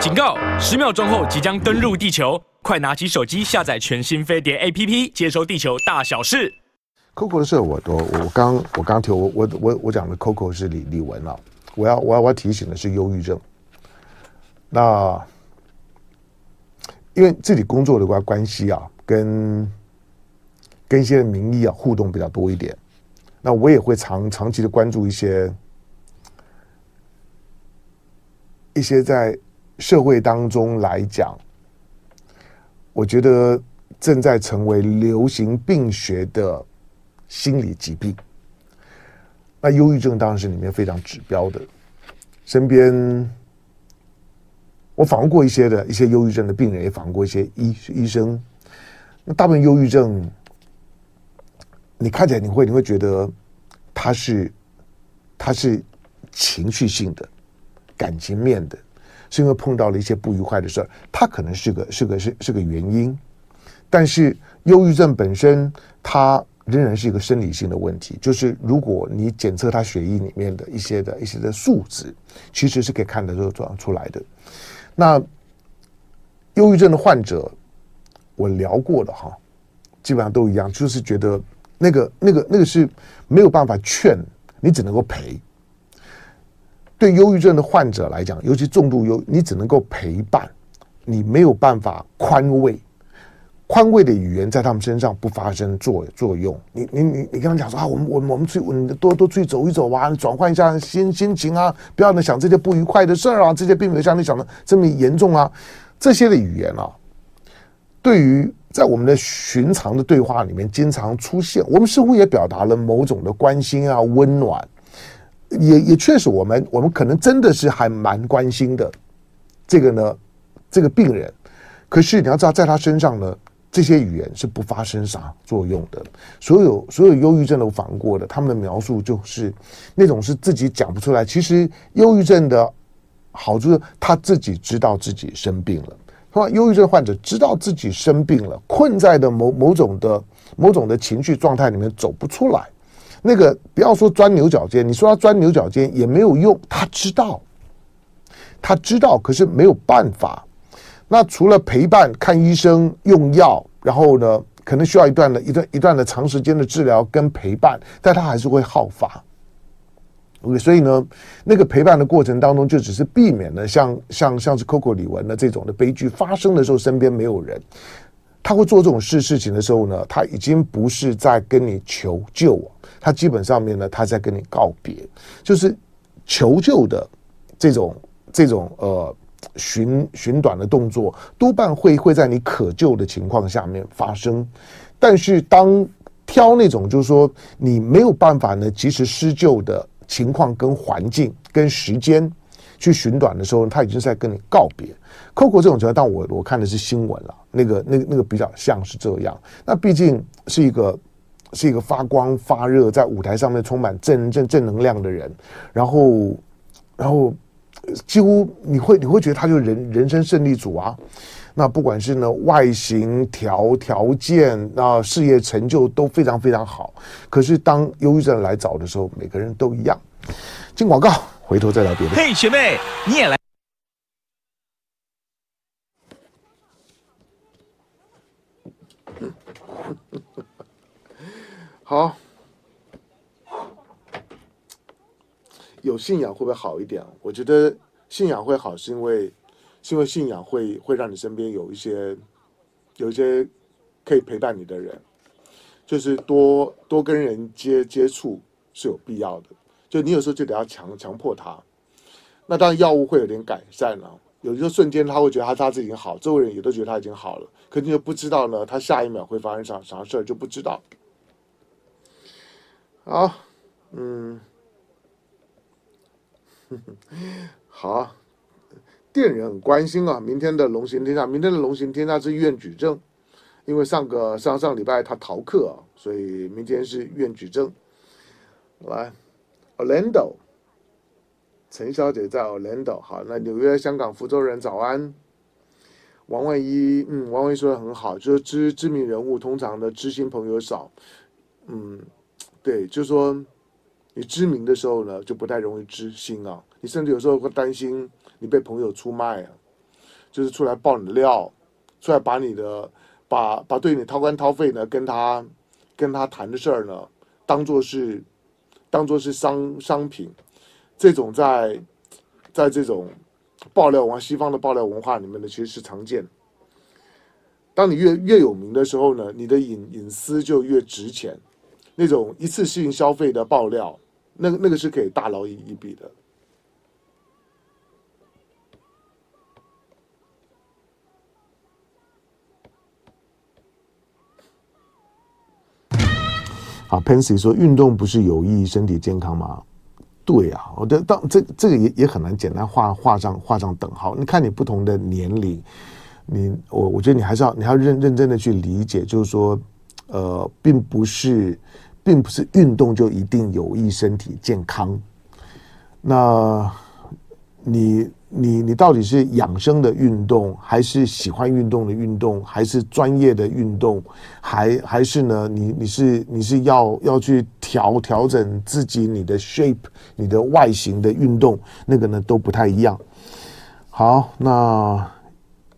警告！十秒钟后即将登陆地球，快拿起手机下载全新飞碟 APP，接收地球大小事。Coco 的事我我，我刚我刚提我我我我讲的 Coco 是李李文了，我要我要我要提醒的是忧郁症。那因为自己工作的关关系啊，跟跟一些名医啊互动比较多一点，那我也会长长期的关注一些一些在社会当中来讲，我觉得正在成为流行病学的心理疾病。那忧郁症当然是里面非常指标的，身边。我访问过一些的一些忧郁症的病人，也访问过一些医医生。那大部分忧郁症，你看起来你会你会觉得他是他是情绪性的、感情面的，是因为碰到了一些不愉快的事儿，他可能是个是个是是个原因。但是忧郁症本身，它仍然是一个生理性的问题。就是如果你检测他血液里面的一些的一些的数值，其实是可以看得出出来的。那忧郁症的患者，我聊过的哈，基本上都一样，就是觉得那个、那个、那个是没有办法劝，你只能够陪。对忧郁症的患者来讲，尤其重度忧，你只能够陪伴，你没有办法宽慰。宽慰的语言在他们身上不发生作作用。你你你你跟他讲说啊，我们我们我们出去，多多出去走一走啊，转换一下心心情啊，不要呢想这些不愉快的事儿啊，这些并没有像你想的这么严重啊。这些的语言啊，对于在我们的寻常的对话里面经常出现，我们似乎也表达了某种的关心啊、温暖，也也确实我们我们可能真的是还蛮关心的这个呢这个病人。可是你要知道，在他身上呢。这些语言是不发生啥作用的。所有所有忧郁症都访过的，他们的描述就是那种是自己讲不出来。其实忧郁症的好处是他自己知道自己生病了。是吧？忧郁症患者知道自己生病了，困在的某某种的某种的情绪状态里面走不出来。那个不要说钻牛角尖，你说他钻牛角尖也没有用。他知道，他知道，可是没有办法。那除了陪伴、看医生、用药，然后呢，可能需要一段的一段一段的长时间的治疗跟陪伴，但他还是会好发。OK，所以呢，那个陪伴的过程当中，就只是避免了像像像是 Coco 李玟的这种的悲剧发生的时候，身边没有人。他会做这种事事情的时候呢，他已经不是在跟你求救，他基本上面呢，他在跟你告别，就是求救的这种这种呃。寻寻短的动作多半会会在你可救的情况下面发生，但是当挑那种就是说你没有办法呢及时施救的情况跟环境跟时间去寻短的时候，他已经在跟你告别。Coco 这种情况，但我我看的是新闻了，那个那个那个比较像是这样。那毕竟是一个是一个发光发热在舞台上面充满正正正能量的人，然后然后。几乎你会你会觉得他就是人人生胜利组啊，那不管是呢外形条条件，那事业成就都非常非常好。可是当忧郁症来找的时候，每个人都一样。进广告，回头再聊别的。嘿，学妹，你也来。好。有信仰会不会好一点？我觉得信仰会好，是因为是因为信仰会会让你身边有一些有一些可以陪伴你的人，就是多多跟人接接触是有必要的。就你有时候就得要强强迫他，那当然药物会有点改善了，有一个瞬间他会觉得他他自己已经好，周围人也都觉得他已经好了，可你又不知道呢，他下一秒会发生啥啥事儿就不知道。好，嗯。好，店人很关心啊，明天的龙行天下，明天的龙行天下是医院举证，因为上个上上礼拜他逃课，所以明天是医院举证。来，Orlando，陈小姐在 Orlando，好，那纽约、香港、福州人早安。王万一，嗯，王万一说的很好，就是知知名人物通常的知心朋友少，嗯，对，就是说。你知名的时候呢，就不太容易知心啊。你甚至有时候会担心你被朋友出卖啊。就是出来爆你的料，出来把你的把把对你掏肝掏肺呢，跟他跟他谈的事儿呢，当做是当做是商商品，这种在在这种爆料文化，西方的爆料文化里面呢，其实是常见。当你越越有名的时候呢，你的隐隐私就越值钱。那种一次性消费的爆料，那那个是可以大捞一一笔的。好，Pansy 说运动不是有益身体健康吗？对啊，我觉得当这这个也也很难简单画画上画上等号。你看你不同的年龄，你我我觉得你还是要你要认认真的去理解，就是说，呃，并不是。并不是运动就一定有益身体健康。那你你你到底是养生的运动，还是喜欢运动的运动，还是专业的运动，还还是呢？你你是你是要要去调调整自己你的 shape，你的外形的运动，那个呢都不太一样。好，那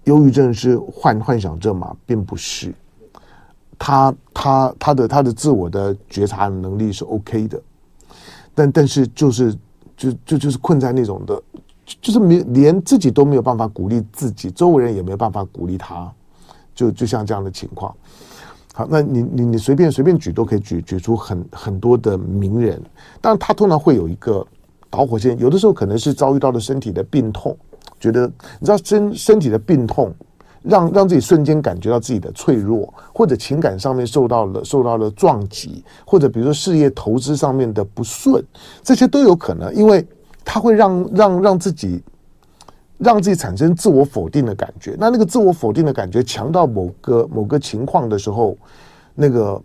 忧郁症是幻幻想症吗？并不是。他他他的他的自我的觉察能力是 OK 的，但但是就是就就就是困在那种的，就是没连自己都没有办法鼓励自己，周围人也没有办法鼓励他，就就像这样的情况。好，那你你你随便随便举都可以举举出很很多的名人，但他通常会有一个导火线，有的时候可能是遭遇到了身体的病痛，觉得你知道身身体的病痛。让让自己瞬间感觉到自己的脆弱，或者情感上面受到了受到了撞击，或者比如说事业投资上面的不顺，这些都有可能，因为它会让让让自己让自己产生自我否定的感觉。那那个自我否定的感觉强到某个某个情况的时候，那个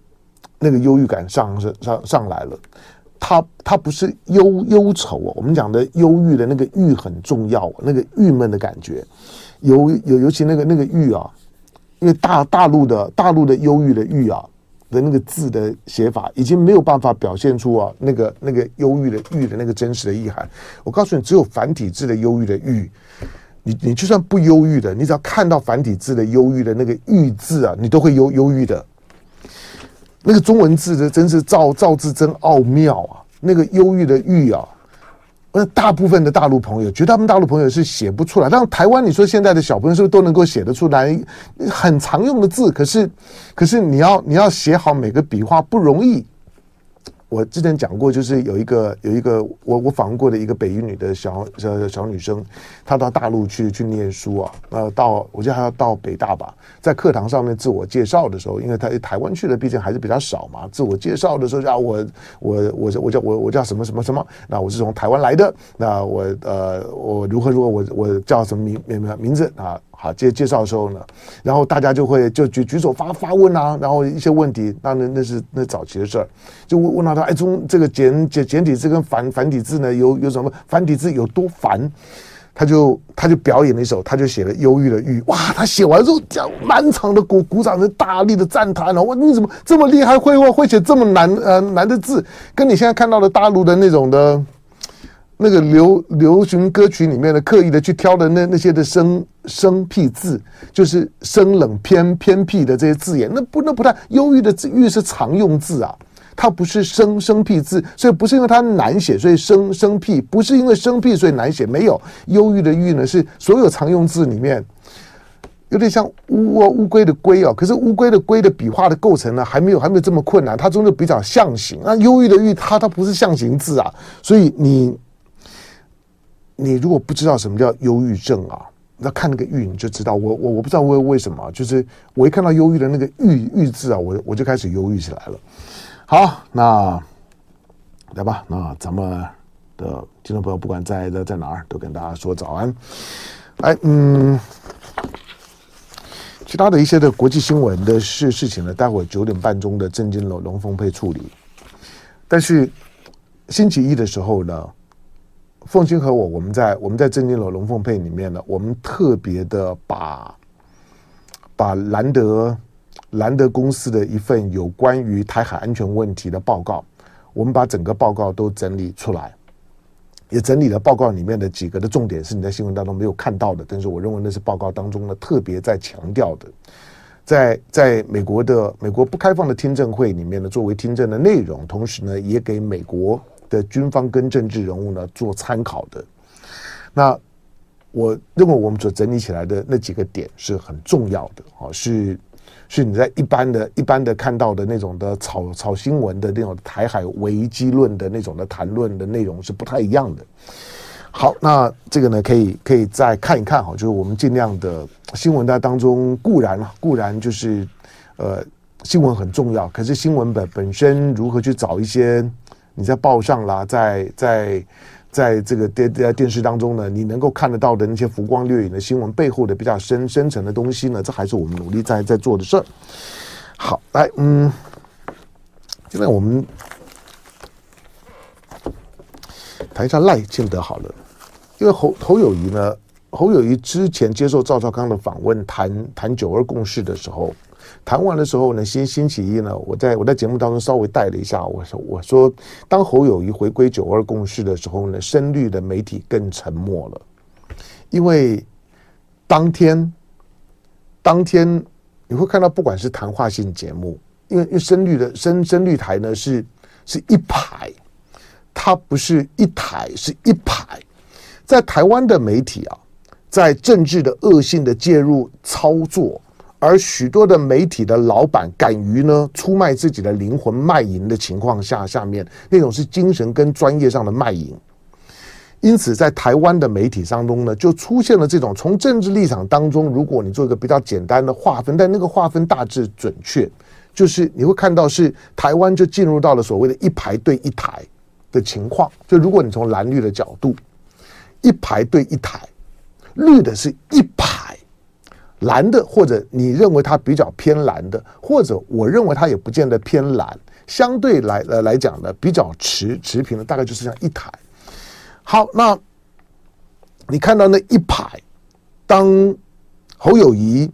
那个忧郁感上上上来了。它它不是忧忧愁哦，我们讲的忧郁的那个郁很重要，那个郁闷的感觉。尤尤尤其那个那个郁啊，因为大大陆的大陆的忧郁的郁啊的那个字的写法，已经没有办法表现出啊那个那个忧郁的郁的那个真实的意涵。我告诉你，只有繁体字的忧郁的郁，你你就算不忧郁的，你只要看到繁体字的忧郁的那个郁字啊，你都会忧忧郁的。那个中文字的真是造造字真奥妙啊，那个忧郁的郁啊。那大部分的大陆朋友，绝大部分大陆朋友是写不出来。但台湾，你说现在的小朋友是不是都能够写得出来？很常用的字，可是，可是你要你要写好每个笔画不容易。我之前讲过，就是有一个有一个我我访问过的一个北一女的小小小女生，她到大陆去去念书啊，呃，到我记得还要到北大吧，在课堂上面自我介绍的时候，因为她台湾去的毕竟还是比较少嘛，自我介绍的时候叫我我我我叫我我叫什么什么什么，那我是从台湾来的，那我呃我如何如何我我叫什么名名名字啊？好，介介绍的时候呢，然后大家就会就举举手发发问啊，然后一些问题，那那那是那早期的事儿，就问问到他，哎，中这个简简简体字跟繁繁体字呢有有什么？繁体字有多繁？他就他就表演了一首，他就写了忧郁的郁，哇，他写完之后，讲满场的鼓鼓掌，是大力的赞叹，哇，你怎么这么厉害，会会会写这么难呃难的字，跟你现在看到的大陆的那种的。那个流流行歌曲里面的刻意的去挑的那那些的生生僻字，就是生冷偏偏僻的这些字眼，那不那不太忧郁的字，郁是常用字啊，它不是生生僻字，所以不是因为它难写，所以生生僻，不是因为生僻所以难写，没有。忧郁的郁呢，是所有常用字里面有点像乌啊乌龟的龟哦，可是乌龟的龟的笔画的构成呢，还没有还没有这么困难，它终究比较象形，那忧郁的郁它它不是象形字啊，所以你。你如果不知道什么叫忧郁症啊，那看那个郁你就知道。我我我不知道为为什么，就是我一看到忧郁的那个郁郁字啊，我我就开始忧郁起来了。好，那来吧，那咱们的听众朋友不管在在在哪儿，都跟大家说早安。哎，嗯，其他的一些的国际新闻的事事情呢，待会九点半钟的震惊龙龙凤配处理。但是星期一的时候呢，凤馨和我，我们在我们在正经楼龙凤配里面呢，我们特别的把把兰德兰德公司的一份有关于台海安全问题的报告，我们把整个报告都整理出来，也整理了报告里面的几个的重点，是你在新闻当中没有看到的，但是我认为那是报告当中呢特别在强调的，在在美国的美国不开放的听证会里面呢，作为听证的内容，同时呢也给美国的军方跟政治人物呢做参考的。那我认为我们所整理起来的那几个点是很重要的，哦，是。是你在一般的、一般的看到的那种的炒炒新闻的那种台海危机论的那种的谈论的内容是不太一样的。好，那这个呢，可以可以再看一看哈，就是我们尽量的新闻在当中固然，固然就是呃新闻很重要，可是新闻本本身如何去找一些你在报上啦，在在。在这个电在电视当中呢，你能够看得到的那些浮光掠影的新闻背后的比较深深层的东西呢，这还是我们努力在在做的事儿。好，来，嗯，现在我们谈一下赖清德好了，因为侯侯友谊呢，侯友谊之前接受赵少康的访问，谈谈九二共识的时候。谈完的时候呢，星星期一呢，我在我在节目当中稍微带了一下，我说我说，当侯友谊回归九二共识的时候呢，深绿的媒体更沉默了，因为当天当天你会看到，不管是谈话性节目，因为因为深绿的深深绿台呢是是一排，它不是一台，是一排，在台湾的媒体啊，在政治的恶性的介入操作。而许多的媒体的老板敢于呢出卖自己的灵魂卖淫的情况下，下面那种是精神跟专业上的卖淫。因此，在台湾的媒体当中呢，就出现了这种从政治立场当中，如果你做一个比较简单的划分，但那个划分大致准确，就是你会看到是台湾就进入到了所谓的一排对一台的情况。就如果你从蓝绿的角度，一排对一台，绿的是一排。蓝的，或者你认为它比较偏蓝的，或者我认为它也不见得偏蓝，相对来呃来讲呢，比较持持平的，大概就是这样一台。好，那你看到那一排，当侯友谊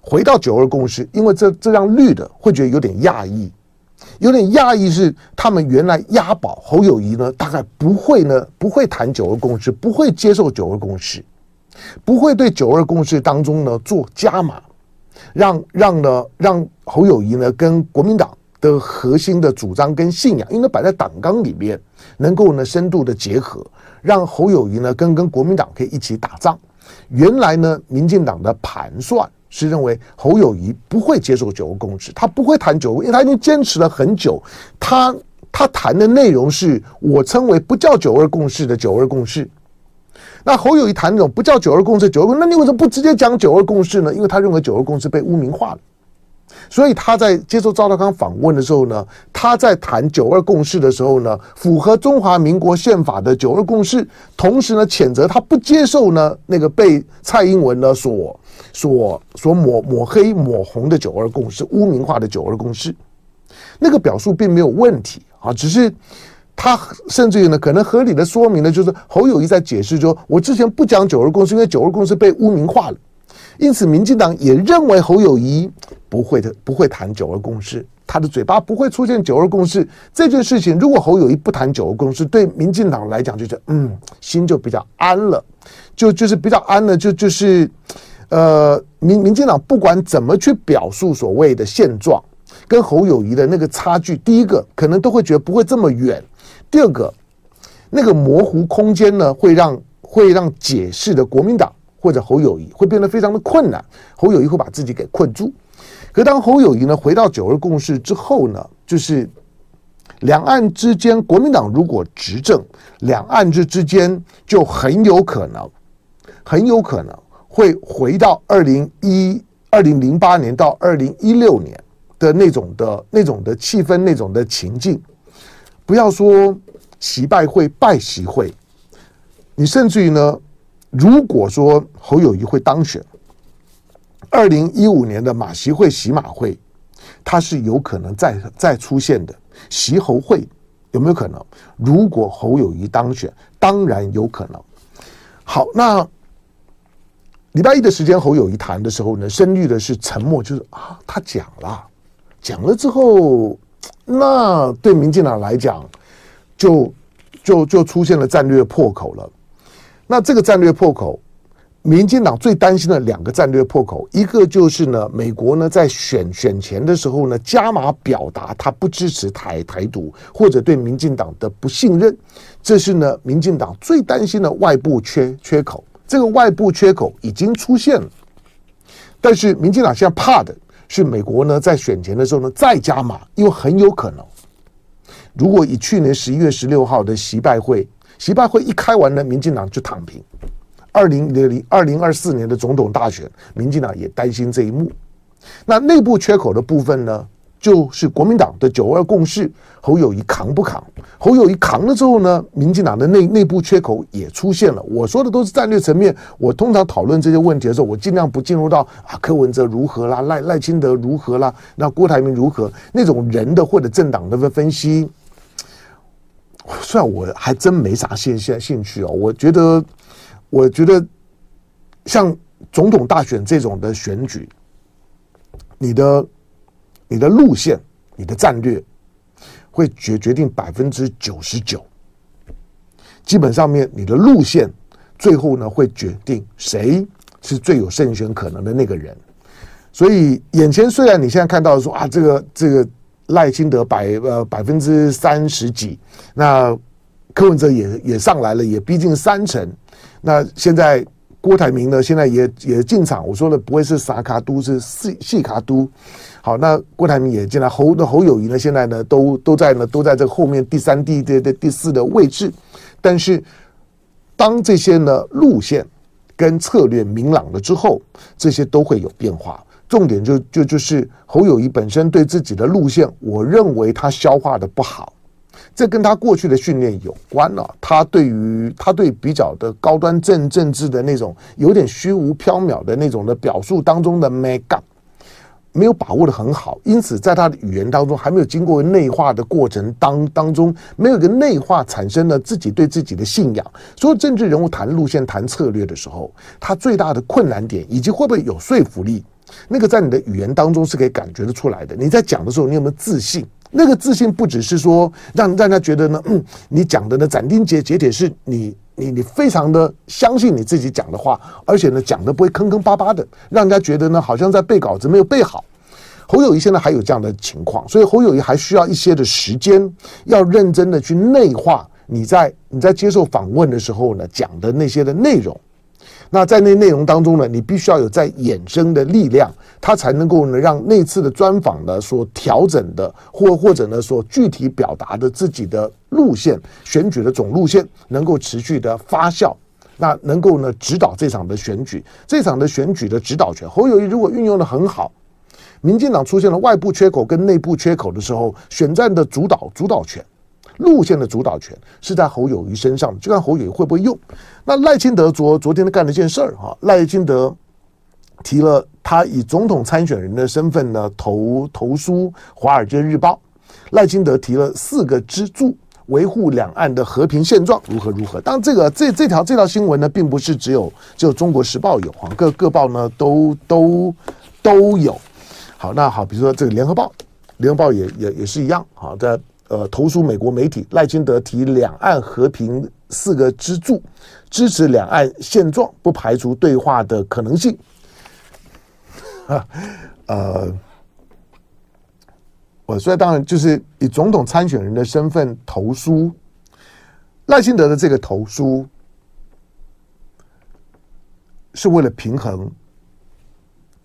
回到九二共识，因为这这让绿的会觉得有点讶异，有点讶异是他们原来押宝侯友谊呢，大概不会呢，不会谈九二共识，不会接受九二共识。不会对九二共识当中呢做加码，让让呢让侯友宜呢跟国民党的核心的主张跟信仰，因为摆在党纲里面，能够呢深度的结合，让侯友宜呢跟跟国民党可以一起打仗。原来呢，民进党的盘算是认为侯友宜不会接受九二共识，他不会谈九二，因为他已经坚持了很久，他他谈的内容是我称为不叫九二共识的九二共识。那侯友宜谈那种不叫九二共识，九二共识，那你为什么不直接讲九二共识呢？因为他认为九二共识被污名化了，所以他在接受赵大刚访问的时候呢，他在谈九二共识的时候呢，符合中华民国宪法的九二共识，同时呢，谴责他不接受呢那个被蔡英文呢所所所抹抹黑抹红的九二共识，污名化的九二共识，那个表述并没有问题啊，只是。他甚至于呢，可能合理的说明呢，就是侯友谊在解释说，我之前不讲九二共识，因为九二共识被污名化了，因此民进党也认为侯友谊不会的，不会谈九二共识，他的嘴巴不会出现九二共识这件事情。如果侯友谊不谈九二共识，对民进党来讲，就是嗯，心就比较安了，就就是比较安了，就就是呃，民民进党不管怎么去表述所谓的现状，跟侯友谊的那个差距，第一个可能都会觉得不会这么远。第二个，那个模糊空间呢，会让会让解释的国民党或者侯友谊会变得非常的困难，侯友谊会把自己给困住。可当侯友谊呢回到九二共识之后呢，就是两岸之间，国民党如果执政，两岸之之间就很有可能，很有可能会回到二零一二零零八年到二零一六年的那种的那种的气氛，那种的情境。不要说习拜会拜习会，你甚至于呢，如果说侯友谊会当选，二零一五年的马习会、习马会，它是有可能再再出现的。习侯会有没有可能？如果侯友谊当选，当然有可能。好，那礼拜一的时间，侯友谊谈的时候呢，深绿的是沉默，就是啊，他讲了，讲了之后。那对民进党来讲，就就就出现了战略破口了。那这个战略破口，民进党最担心的两个战略破口，一个就是呢，美国呢在选选前的时候呢，加码表达他不支持台台独或者对民进党的不信任，这是呢民进党最担心的外部缺缺口。这个外部缺口已经出现了，但是民进党现在怕的是美国呢在选前的时候呢再加码，因为很有可能，如果以去年十一月十六号的习拜会。习拜会一开完呢，民进党就躺平。二零零二零二四年的总统大选，民进党也担心这一幕。那内部缺口的部分呢，就是国民党的九二共识，侯友谊扛不扛？侯友谊扛了之后呢，民进党的内内部缺口也出现了。我说的都是战略层面。我通常讨论这些问题的时候，我尽量不进入到啊柯文哲如何啦，赖赖清德如何啦，那郭台铭如何那种人的或者政党的分析。虽然我还真没啥兴兴兴趣哦，我觉得，我觉得像总统大选这种的选举，你的你的路线、你的战略，会决决定百分之九十九。基本上面，你的路线最后呢，会决定谁是最有胜选可能的那个人。所以，眼前虽然你现在看到说啊，这个这个。赖清德百呃百分之三十几，那柯文哲也也上来了，也逼近三成。那现在郭台铭呢，现在也也进场。我说的不会是萨卡都，是细细卡都。好，那郭台铭也进来，侯的侯友谊呢，现在呢都都在呢都在这后面第三、第第第第四的位置。但是当这些呢路线跟策略明朗了之后，这些都会有变化。重点就就就是侯友谊本身对自己的路线，我认为他消化的不好，这跟他过去的训练有关了、他对于他对比较的高端政政治的那种有点虚无缥缈的那种的表述当中的 make up 没有把握的很好，因此在他的语言当中还没有经过内化的过程当当中，没有一个内化产生了自己对自己的信仰。所以政治人物谈路线、谈策略的时候，他最大的困难点以及会不会有说服力。那个在你的语言当中是可以感觉得出来的。你在讲的时候，你有没有自信？那个自信不只是说让让人家觉得呢，嗯，你讲的呢斩钉截铁是你你你非常的相信你自己讲的话，而且呢讲的不会坑坑巴巴的，让人家觉得呢好像在背稿子没有背好。侯友谊现在还有这样的情况，所以侯友谊还需要一些的时间，要认真的去内化你在你在接受访问的时候呢讲的那些的内容。那在那内容当中呢，你必须要有在衍生的力量，它才能够呢让那次的专访呢所调整的，或或者呢所具体表达的自己的路线、选举的总路线能够持续的发酵，那能够呢指导这场的选举，这场的选举的指导权，侯友谊如果运用的很好，民进党出现了外部缺口跟内部缺口的时候，选战的主导主导权。路线的主导权是在侯友宜身上的，就看侯友宜会不会用。那赖清德昨昨天他干了件事儿哈，赖清德提了他以总统参选人的身份呢投投书《华尔街日报》，赖清德提了四个支柱，维护两岸的和平现状如何如何。当然，这个这这条这条新闻呢，并不是只有只有《中国时报》有哈，各各报呢都都都有。好，那好，比如说这个《联合报》，《联合报》也也也是一样好的。呃，投书美国媒体，赖清德提两岸和平四个支柱，支持两岸现状，不排除对话的可能性。啊，呃，我所以当然就是以总统参选人的身份投书，赖清德的这个投书是为了平衡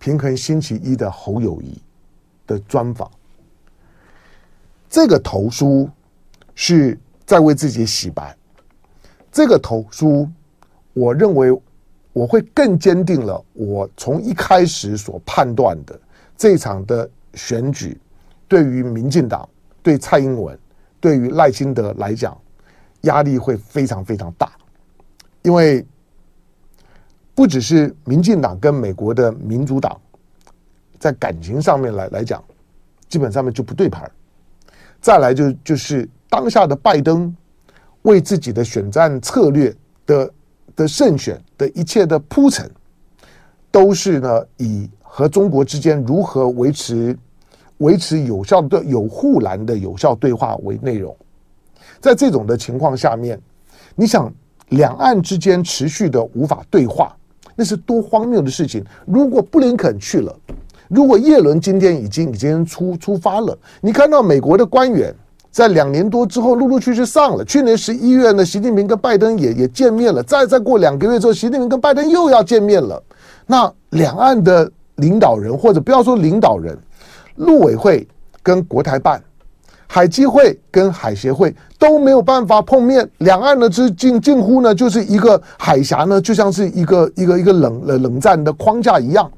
平衡星期一的侯友谊的专访。这个投书是在为自己洗白。这个投书，我认为我会更坚定了我从一开始所判断的这场的选举，对于民进党、对蔡英文、对于赖清德来讲，压力会非常非常大，因为不只是民进党跟美国的民主党在感情上面来来讲，基本上面就不对盘。再来就就是当下的拜登为自己的选战策略的的胜选的一切的铺陈，都是呢以和中国之间如何维持维持有效的有护栏的有效对话为内容。在这种的情况下面，你想两岸之间持续的无法对话，那是多荒谬的事情。如果布林肯去了，如果叶伦今天已经已经出出发了，你看到美国的官员在两年多之后陆陆续续上了。去年十一月呢，习近平跟拜登也也见面了。再再过两个月之后，习近平跟拜登又要见面了。那两岸的领导人，或者不要说领导人，陆委会跟国台办、海基会跟海协会都没有办法碰面。两岸呢，之近近乎呢，就是一个海峡呢，就像是一个一个一个冷冷战的框架一样。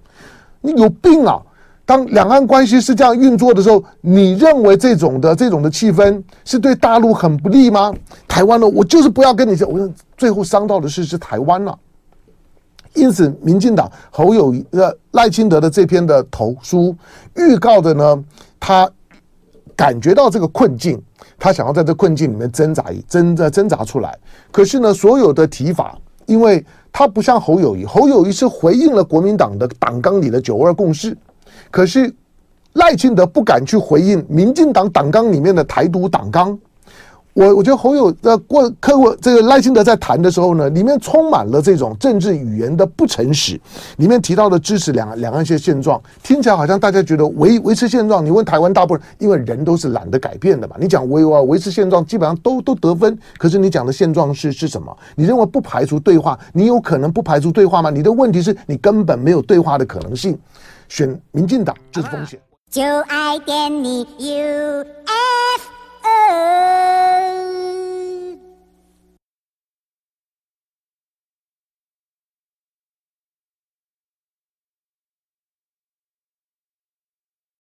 你有病啊！当两岸关系是这样运作的时候，你认为这种的这种的气氛是对大陆很不利吗？台湾呢，我就是不要跟你讲，我最后伤到的是是台湾了。因此，民进党侯友呃赖清德的这篇的投书预告的呢，他感觉到这个困境，他想要在这困境里面挣扎一挣扎挣扎出来。可是呢，所有的提法，因为。他不像侯友谊，侯友谊是回应了国民党的党纲里的九二共识，可是赖清德不敢去回应民进党党纲里面的台独党纲。我我觉得侯友呃过客户这个赖清德在谈的时候呢，里面充满了这种政治语言的不诚实。里面提到的支持两两岸一些现状，听起来好像大家觉得维维持现状。你问台湾大部分，因为人都是懒得改变的嘛。你讲维啊维持现状，基本上都都得分。可是你讲的现状是是什么？你认为不排除对话？你有可能不排除对话吗？你的问题是你根本没有对话的可能性。选民进党就是风险。就爱点你 UFO